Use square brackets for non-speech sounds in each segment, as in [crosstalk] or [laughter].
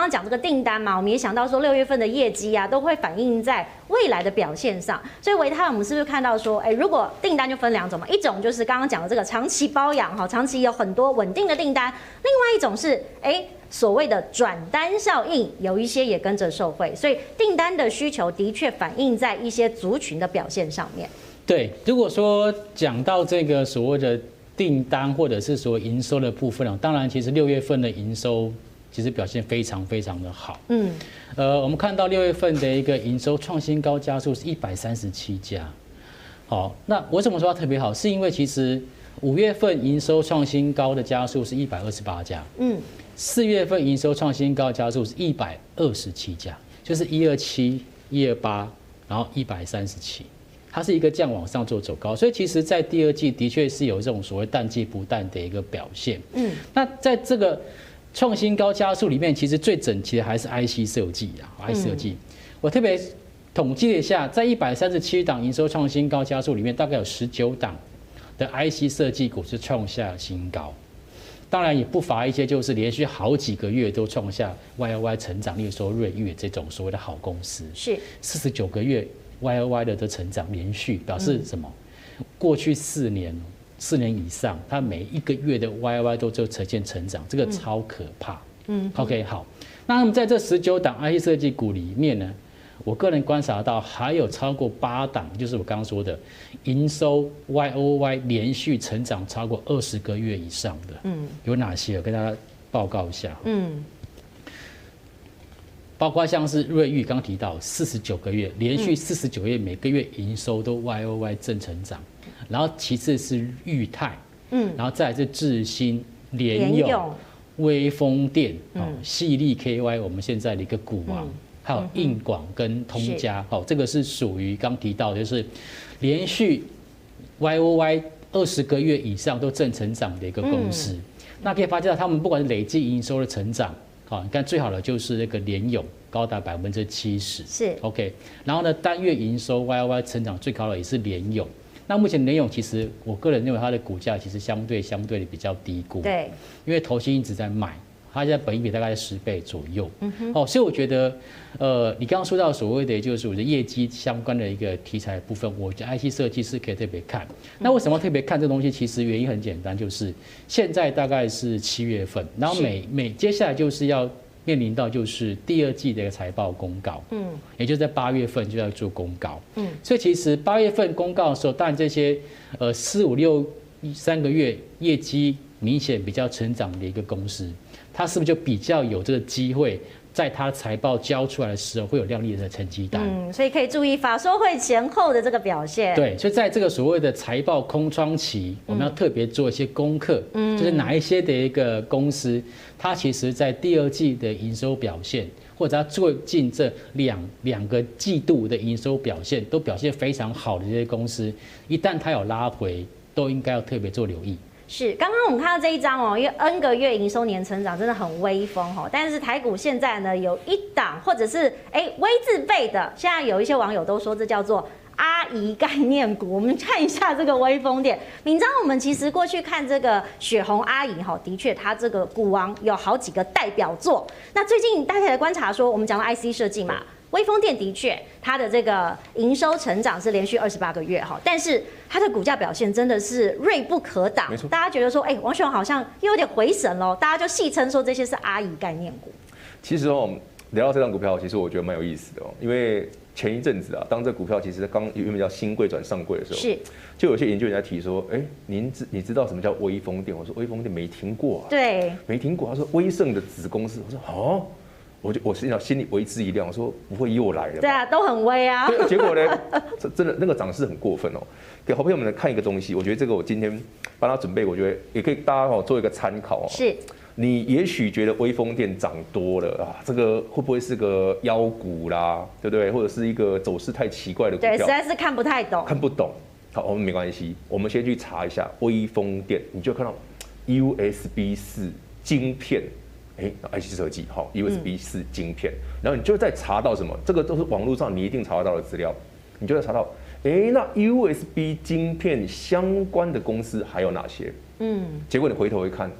刚刚讲这个订单嘛，我们也想到说六月份的业绩啊，都会反映在未来的表现上。所以维泰，我们是不是看到说，哎，如果订单就分两种嘛，一种就是刚刚讲的这个长期包养哈，长期有很多稳定的订单；另外一种是，哎，所谓的转单效应，有一些也跟着受惠。所以订单的需求的确反映在一些族群的表现上面。对，如果说讲到这个所谓的订单或者是说营收的部分啊，当然其实六月份的营收其实表现非常非常的好。嗯，呃，我们看到六月份的一个营收创新高加速是一百三十七家。好，那为什么说它特别好？是因为其实五月份营收创新高的加速是一百二十八家。嗯，四月份营收创新高的家数是一百二十七家，就是一二七、一二八，然后一百三十七。它是一个这样往上做走高，所以其实，在第二季的确是有这种所谓淡季不淡的一个表现。嗯，那在这个创新高加速里面，其实最整齐的还是 IC 设计啊，IC 设计。我特别统计了一下，在一百三十七档营收创新高加速里面，大概有十九档的 IC 设计股是创下新高。当然，也不乏一些就是连续好几个月都创下 YOY 成长，例如说瑞昱这种所谓的好公司，是四十九个月。Y O Y 的的成长连续表示什么？过去四年，四年以上，它每一个月的 Y O Y 都就呈现成长，这个超可怕。嗯，OK，好。那么在这十九档 IC 设计股里面呢，我个人观察到还有超过八档，就是我刚刚说的营收 Y O Y 连续成长超过二十个月以上的。嗯，有哪些？我跟大家报告一下。嗯。包括像是瑞昱刚提到四十九个月连续四十九个月每个月营收都 Y O Y 正成长，然后其次是裕泰，嗯，然后再来是智新、联咏、威风电、哦，矽力 K Y 我们现在的一个股王，还有硬广跟通家，哦，这个是属于刚提到的就是连续 Y O Y 二十个月以上都正成长的一个公司，那可以发现到他们不管是累计营收的成长。好，你看最好的就是那个联咏，高达百分之七十，是。OK。然后呢，单月营收 Y O Y 成长最高的也是联咏。那目前联咏其实，我个人认为它的股价其实相对相对的比较低估，对，因为投信一直在买。它现在本益比大概十倍左右，嗯哼，哦，所以我觉得，呃，你刚刚说到所谓的就是我的业绩相关的一个题材部分，我觉得 IC 设计是可以特别看。那为什么特别看这东西？其实原因很简单，就是现在大概是七月份，然后每每接下来就是要面临到就是第二季的一个财报公告，嗯，也就在八月份就要做公告，嗯，所以其实八月份公告的时候，当然这些呃四五六三个月业绩明显比较成长的一个公司。它是不是就比较有这个机会，在他财报交出来的时候会有亮丽的成绩单？嗯，所以可以注意法说会前后的这个表现。对，所以在这个所谓的财报空窗期，我们要特别做一些功课，嗯，就是哪一些的一个公司，它其实在第二季的营收表现，或者它最近这两两个季度的营收表现都表现非常好的这些公司，一旦它有拉回，都应该要特别做留意。是，刚刚我们看到这一张哦，因为 N 个月营收年成长真的很威风哦。但是台股现在呢，有一档或者是哎 V 字辈的，现在有一些网友都说这叫做阿姨概念股。我们看一下这个威锋电，铭彰，我们其实过去看这个雪红阿姨哈，的确它这个股王有好几个代表作。那最近大家来观察说，我们讲到 IC 设计嘛。威风电的确，它的这个营收成长是连续二十八个月哈，但是它的股价表现真的是锐不可挡。大家觉得说，哎，王雪红好像又有点回神喽，大家就戏称说这些是阿姨概念股。其实哦，聊到这张股票，其实我觉得蛮有意思的哦，因为前一阵子啊，当这股票其实刚原本叫新贵转上柜的时候，是，就有些研究人在提说，哎，您知你知道什么叫威风电？我说威风电没听过啊，对，没听过。他说威盛的子公司，我说哦。我就我心想心里为之一亮，我说不会又来了。对啊，都很威啊。[laughs] 结果呢，这真的那个涨势很过分哦。给好朋友们来看一个东西，我觉得这个我今天帮他准备，我觉得也可以大家哦做一个参考哦。是。你也许觉得威锋电涨多了啊，这个会不会是个妖股啦？对不对？或者是一个走势太奇怪的股票？对，实在是看不太懂。看不懂。好，我们没关系，我们先去查一下威锋电，你就看到 USB 四晶片。哎，IC 设计好，USB 四晶片，然后你就在查到什么？这个都是网络上你一定查得到的资料，你就会查到，哎，那 USB 晶片相关的公司还有哪些？嗯，结果你回头一看，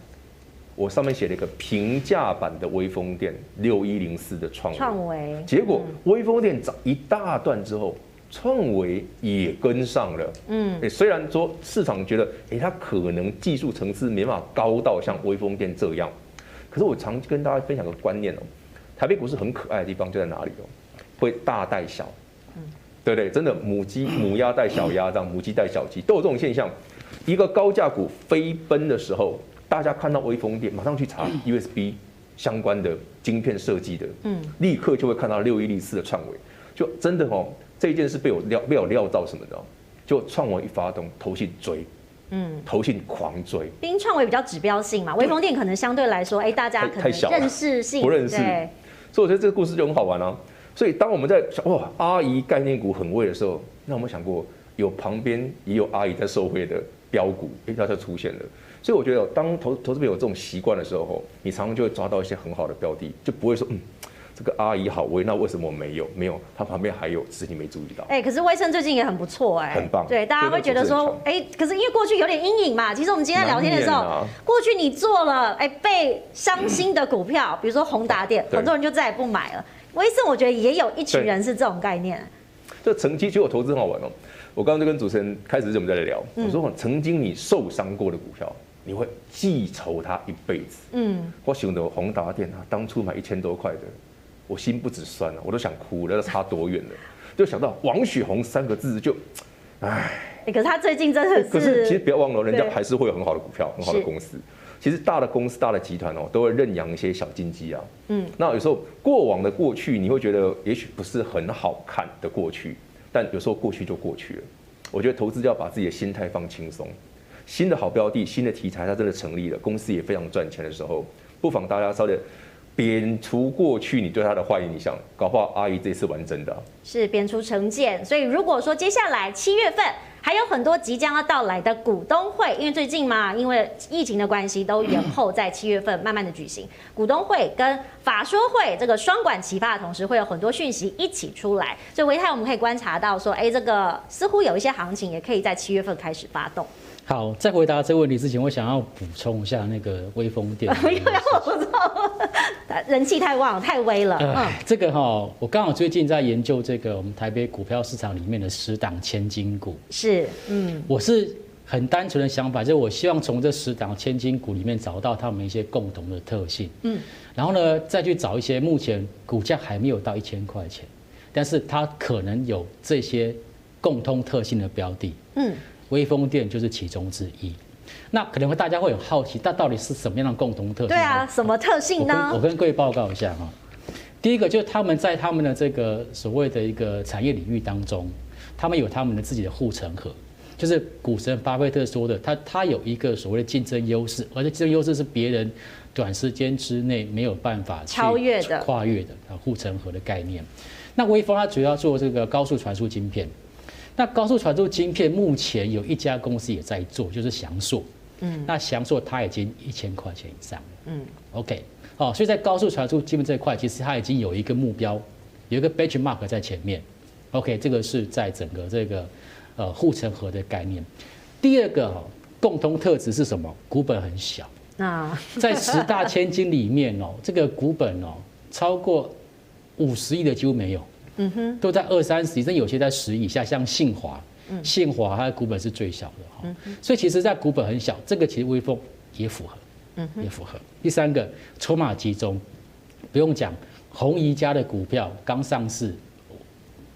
我上面写了一个平价版的微风电六一零四的创创维，结果微风电涨一大段之后，创维也跟上了。嗯，虽然说市场觉得，哎，它可能技术层次没办法高到像微风电这样，可是我常跟大家分享个观念哦，台北股市很可爱的地方就在哪里哦，会大带小，嗯，对不对？真的母鸡母鸭带小鸭这样，母鸡带小鸡都有这种现象。一个高价股飞奔的时候，大家看到微风电，马上去查 USB 相关的晶片设计的，嗯，立刻就会看到六一零四的创维，就真的哦，这一件事被我料被我料到什么的，就创维一发动，投信追，嗯，投信狂追，因为创惟比较指标性嘛，微风电可能相对来说，哎，大家可能认识性不认识，所以我觉得这个故事就很好玩啊。所以当我们在想哇阿姨概念股很贵的时候，那我们想过有旁边也有阿姨在受惠的。标股一下就出现了，所以我觉得当投投资朋友有这种习惯的时候，你常常就会抓到一些很好的标的，就不会说嗯，这个阿姨好威，那为什么我没有？没有，他旁边还有，只是你没注意到。哎，可是威盛最近也很不错哎，很棒。对，大家会觉得说，哎，可是因为过去有点阴影嘛。其实我们今天聊天的时候，过去你做了哎被伤心的股票，[coughs] 比如说宏达电，很多人就再也不买了。威盛我觉得也有一群人是这种概念。这成绩其实我投资很好玩哦。我刚刚就跟主持人开始就我们在聊，我说曾经你受伤过的股票，你会记仇他一辈子。嗯，我想的宏达电啊，当初买一千多块的，我心不止酸了，我都想哭了，要差多远了？就想到王雪红三个字就，唉。可是他最近真的是，可是其实不要忘了，人家还是会有很好的股票，很好的公司。其实大的公司、大的集团哦，都会认养一些小金鸡啊。嗯，那有时候过往的过去，你会觉得也许不是很好看的过去。但有时候过去就过去了，我觉得投资要把自己的心态放轻松。新的好标的、新的题材，它真的成立了，公司也非常赚钱的时候，不妨大家稍微摒除过去你对他的坏印象，搞不好阿姨这次玩真的。是贬除成见，所以如果说接下来七月份。还有很多即将要到来的股东会，因为最近嘛，因为疫情的关系，都延后在七月份慢慢的举行。股东会跟法说会这个双管齐发的同时，会有很多讯息一起出来。所以维泰我们可以观察到说，哎，这个似乎有一些行情也可以在七月份开始发动。好，在回答这个问题之前，我想要补充一下那个威风电。[laughs] 因为我不知道，[laughs] 人气太旺，太威了。嗯，这个哈、哦，我刚好最近在研究这个我们台北股票市场里面的十档千金股。是，嗯，我是很单纯的想法，就是我希望从这十档千金股里面找到他们一些共同的特性。嗯，然后呢，再去找一些目前股价还没有到一千块钱，但是它可能有这些共通特性的标的。嗯。威风电就是其中之一，那可能会大家会很好奇，它到底是什么样的共同特性？对啊，什么特性呢？我跟各位报告一下哈。第一个就是他们在他们的这个所谓的一个产业领域当中，他们有他们的自己的护城河，就是股神巴菲特说的，他他有一个所谓的竞争优势，而且竞争优势是别人短时间之内没有办法超越的、跨越的啊护城河的概念。那微风它主要做这个高速传输晶片。那高速传输晶片目前有一家公司也在做，就是翔硕。嗯，那翔硕它已经一千块钱以上。嗯，OK，好，所以在高速传输晶片这一块，其实它已经有一个目标，有一个 benchmark 在前面。OK，这个是在整个这个呃护城河的概念。第二个哦共同特质是什么？股本很小。那 [laughs] 在十大千金里面哦，这个股本哦超过五十亿的几乎没有。嗯哼，都在二三十，甚至有些在十以下，像信华，嗯，信华它的股本是最小的哈，所以其实，在股本很小，这个其实微风也符合，嗯哼，也符合。第三个，筹码集中，不用讲，红宜家的股票刚上市，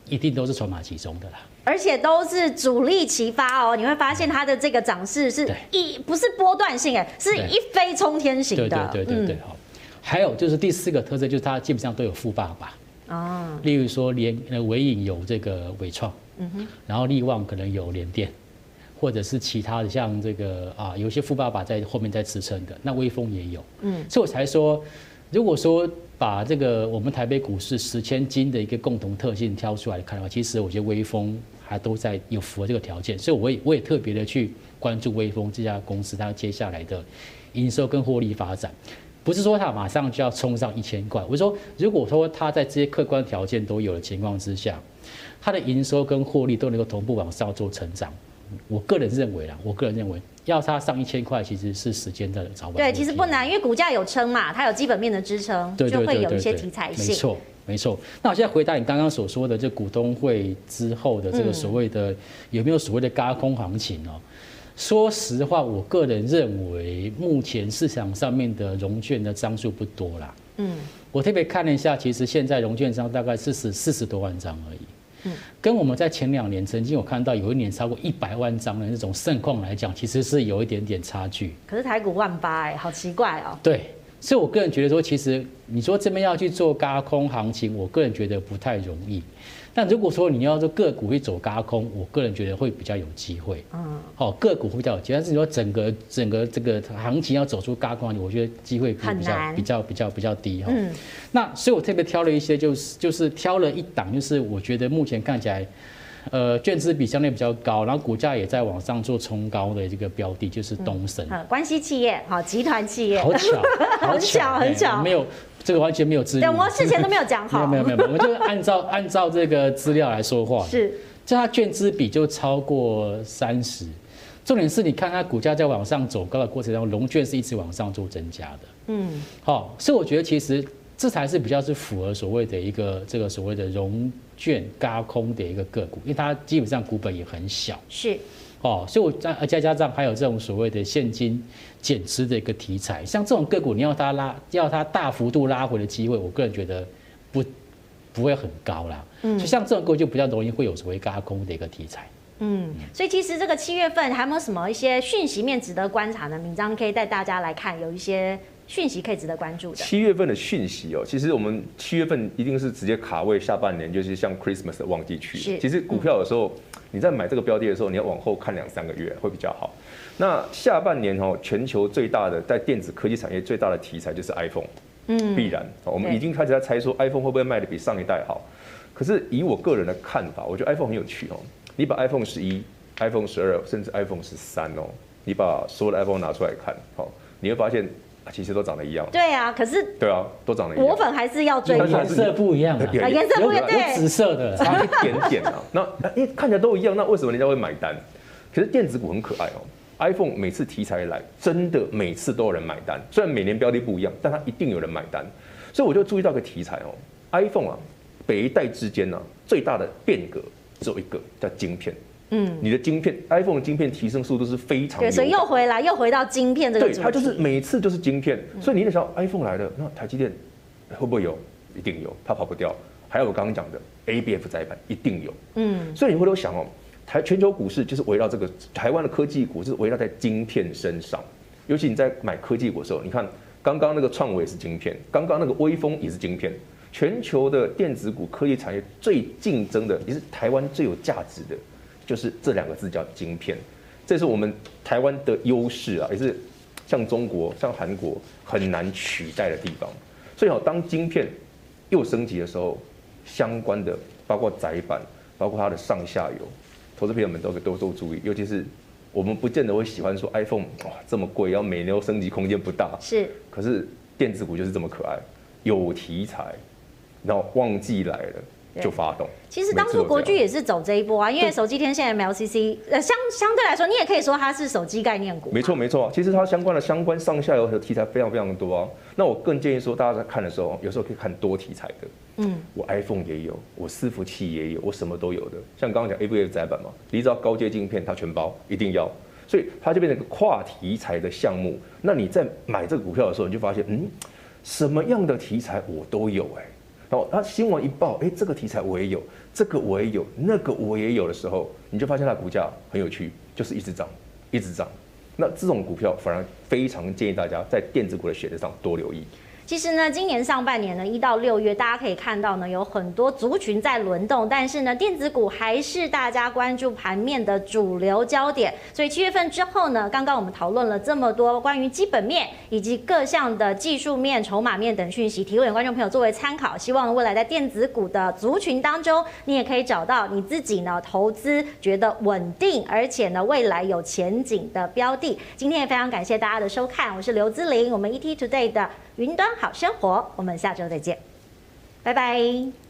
一定都是筹码集中的啦，而且都是主力齐发哦，你会发现它的这个涨势是一不是波段性哎，是一飞冲天型的，对对对对对，好，还有就是第四个特色，就是它基本上都有富爸爸。哦，例如说联呃伟影有这个伟创，嗯哼，然后力旺可能有联电，或者是其他的像这个啊，有些富爸爸在后面在支撑的，那威风也有，嗯，所以我才说，如果说把这个我们台北股市十千金的一个共同特性挑出来看的话，其实我觉得威风还都在有符合这个条件，所以我也我也特别的去关注威风这家公司它接下来的营收跟获利发展。不是说它马上就要冲上一千块，我是说，如果说它在这些客观条件都有的情况之下，它的营收跟获利都能够同步往上做成长，我个人认为啦，我个人认为要它上一千块，其实是时间的早晚。对，其实不难，因为股价有撑嘛，它有基本面的支撑，就会有一些题材性。没错，没错。那我现在回答你刚刚所说的，这股东会之后的这个所谓的有没有所谓的轧空行情哦？说实话，我个人认为目前市场上面的融券的张数不多啦。嗯，我特别看了一下，其实现在融券商大概四十四十多万张而已。嗯，跟我们在前两年曾经有看到有一年超过一百万张的那种盛况来讲，其实是有一点点差距。可是台股万八哎，好奇怪哦。对，所以我个人觉得说，其实你说这边要去做高空行情，我个人觉得不太容易。但如果说你要说个股会走高空，我个人觉得会比较有机会。嗯，好，个股会比较有机会。但是你说整个整个这个行情要走出高空，我觉得机会比较比较比较比较比较低哈。嗯，那所以我特别挑了一些，就是就是挑了一档，就是我觉得目前看起来，呃，券资比相对比较高，然后股价也在往上做冲高的这个标的，就是东升。嗯，关系企业，好，集团企业。好巧，[laughs] 很巧，很巧，没有。这个完全没有资料，对，我事前都没有讲好。[laughs] 没有没有没有，我们就按照按照这个资料来说话。是，就它券资比就超过三十，重点是你看它股价在往上走高的过程当中，融券是一直往上做增加的。嗯，好，所以我觉得其实这才是比较是符合所谓的一个这个所谓的融券轧空的一个个股，因为它基本上股本也很小。是。哦，所以我再加加上还有这种所谓的现金减资的一个题材，像这种个股，你要它拉，要它大幅度拉回的机会，我个人觉得不不会很高啦。嗯，就像这种个股就比较容易会有所谓轧空的一个题材。嗯，所以其实这个七月份还有没有什么一些讯息面值得观察呢？明章可以带大家来看，有一些讯息可以值得关注的。七月份的讯息哦，其实我们七月份一定是直接卡位下半年，就是像 Christmas 的旺季去。是，其实股票有时候。你在买这个标的的时候，你要往后看两三个月会比较好。那下半年哦，全球最大的在电子科技产业最大的题材就是 iPhone，嗯，必然。我们已经开始在猜说 iPhone 会不会卖得比上一代好。可是以我个人的看法，我觉得 iPhone 很有趣哦。你把 iPhone 十一、iPhone 十二，甚至 iPhone 十三哦，你把所有的 iPhone 拿出来看，好，你会发现。其实都长得一样。对啊，可是对啊，都长得一样。果粉还是要追求颜色不一样的，颜色不一样，有紫色的，差一点点啊。[laughs] 那因为看起来都一样，那为什么人家会买单？其实电子股很可爱哦。iPhone 每次题材来，真的每次都有人买单。虽然每年标的不一样，但它一定有人买单。所以我就注意到个题材哦，iPhone 啊，每一代之间呢，最大的变革只有一个，叫晶片。嗯，你的晶片，iPhone 的晶片提升速度是非常。对，所以又回来，又回到晶片这个。对，它就是每次就是晶片，所以你得想 iPhone 来了，那台积电会不会有？一定有，它跑不掉。还有我刚刚讲的 ABF 载板一定有。嗯，所以你回头想哦，台全球股市就是围绕这个台湾的科技股，是围绕在晶片身上。尤其你在买科技股的时候，你看刚刚那个创维是晶片，刚刚那个威风也是晶片。全球的电子股科技产业最竞争的，也是台湾最有价值的。就是这两个字叫晶片，这是我们台湾的优势啊，也是像中国、像韩国很难取代的地方。所以好，当晶片又升级的时候，相关的包括载板，包括它的上下游，投资朋友们都都都注意。尤其是我们不见得会喜欢说 iPhone 哇这么贵，要每年都升级空间不大。是，可是电子股就是这么可爱，有题材，然后旺季来了。就发动。其实当初国巨也是走这一波啊，因为手机天线 MLCC，呃，相相对来说，你也可以说它是手机概念股。没错没错，其实它相关的相关上下游的题材非常非常多啊。那我更建议说，大家在看的时候，有时候可以看多题材的。嗯，我 iPhone 也有，我伺服器也有，我什么都有的。像刚刚讲 ABF 载板嘛，你知道高阶晶片它全包，一定要，所以它就变成一个跨题材的项目。那你在买这个股票的时候，你就发现，嗯，什么样的题材我都有哎、欸。哦，他新闻一报，哎，这个题材我也有，这个我也有，那个我也有的时候，你就发现它股价很有趣，就是一直涨，一直涨。那这种股票反而非常建议大家在电子股的选择上多留意。其实呢，今年上半年呢，一到六月，大家可以看到呢，有很多族群在轮动，但是呢，电子股还是大家关注盘面的主流焦点。所以七月份之后呢，刚刚我们讨论了这么多关于基本面以及各项的技术面、筹码面等讯息，提供给观众朋友作为参考。希望未来在电子股的族群当中，你也可以找到你自己呢投资觉得稳定，而且呢未来有前景的标的。今天也非常感谢大家的收看，我是刘姿玲，我们 ET Today 的云端好生活，我们下周再见，拜拜。